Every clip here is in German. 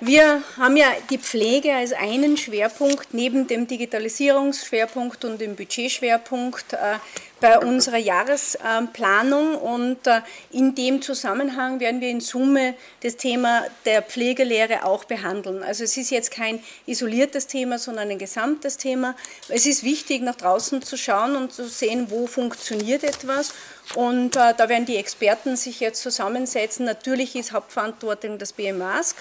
Wir haben ja die Pflege als einen Schwerpunkt neben dem Digitalisierungsschwerpunkt und dem Budgetschwerpunkt äh, bei unserer Jahresplanung und äh, in dem Zusammenhang werden wir in Summe das Thema der Pflegelehre auch behandeln. Also es ist jetzt kein isoliertes Thema, sondern ein gesamtes Thema. Es ist wichtig, nach draußen zu schauen und zu sehen, wo funktioniert etwas und äh, da werden die Experten sich jetzt zusammensetzen. Natürlich ist Hauptverantwortung das BMASK.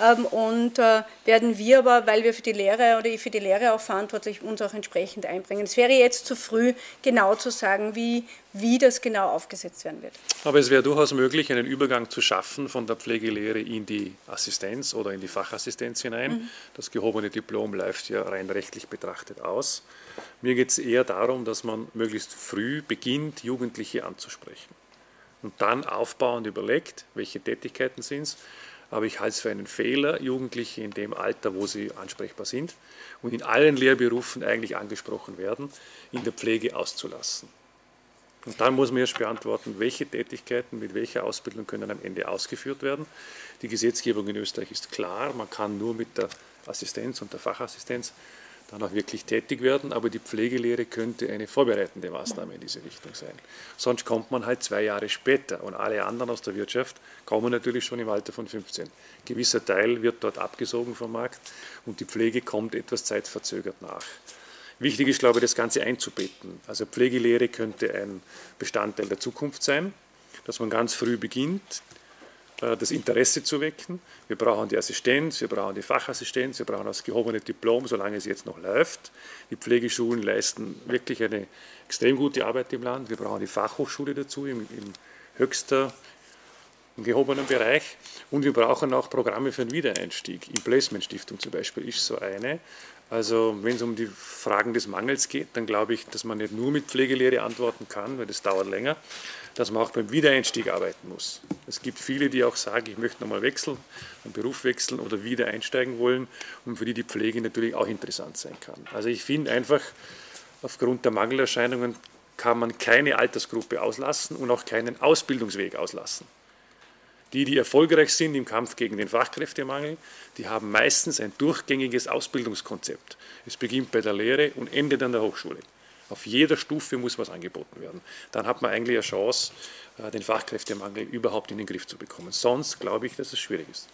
Ähm, und äh, werden wir aber, weil wir für die Lehre oder ich für die Lehre auch verantwortlich, uns auch entsprechend einbringen. Es wäre jetzt zu früh, genau zu sagen, wie, wie das genau aufgesetzt werden wird. Aber es wäre durchaus möglich, einen Übergang zu schaffen von der Pflegelehre in die Assistenz oder in die Fachassistenz hinein. Mhm. Das gehobene Diplom läuft ja rein rechtlich betrachtet aus. Mir geht es eher darum, dass man möglichst früh beginnt, Jugendliche anzusprechen. Und dann aufbauend überlegt, welche Tätigkeiten sind es aber ich halte es für einen Fehler, Jugendliche in dem Alter, wo sie ansprechbar sind und in allen Lehrberufen eigentlich angesprochen werden, in der Pflege auszulassen. Und dann muss man erst beantworten, welche Tätigkeiten mit welcher Ausbildung können am Ende ausgeführt werden. Die Gesetzgebung in Österreich ist klar, man kann nur mit der Assistenz und der Fachassistenz dann auch wirklich tätig werden, aber die Pflegelehre könnte eine vorbereitende Maßnahme in diese Richtung sein. Sonst kommt man halt zwei Jahre später und alle anderen aus der Wirtschaft kommen natürlich schon im Alter von 15. Ein gewisser Teil wird dort abgesogen vom Markt und die Pflege kommt etwas zeitverzögert nach. Wichtig ist, glaube ich, das Ganze einzubetten. Also Pflegelehre könnte ein Bestandteil der Zukunft sein, dass man ganz früh beginnt, das Interesse zu wecken. Wir brauchen die Assistenz, wir brauchen die Fachassistenz, wir brauchen das gehobene Diplom, solange es jetzt noch läuft. Die Pflegeschulen leisten wirklich eine extrem gute Arbeit im Land. Wir brauchen die Fachhochschule dazu im, im höchster im gehobenen Bereich. Und wir brauchen auch Programme für einen Wiedereinstieg. Die Placement Stiftung zum Beispiel ist so eine. Also wenn es um die Fragen des Mangels geht, dann glaube ich, dass man nicht nur mit Pflegelehre antworten kann, weil das dauert länger, dass man auch beim Wiedereinstieg arbeiten muss. Es gibt viele, die auch sagen, ich möchte nochmal wechseln, einen Beruf wechseln oder wieder einsteigen wollen und für die die Pflege natürlich auch interessant sein kann. Also ich finde einfach, aufgrund der Mangelerscheinungen kann man keine Altersgruppe auslassen und auch keinen Ausbildungsweg auslassen. Die, die erfolgreich sind im Kampf gegen den Fachkräftemangel, die haben meistens ein durchgängiges Ausbildungskonzept. Es beginnt bei der Lehre und endet an der Hochschule. Auf jeder Stufe muss was angeboten werden. Dann hat man eigentlich eine Chance, äh, den Fachkräftemangel überhaupt in den Griff zu bekommen. Sonst glaube ich, dass es schwierig ist.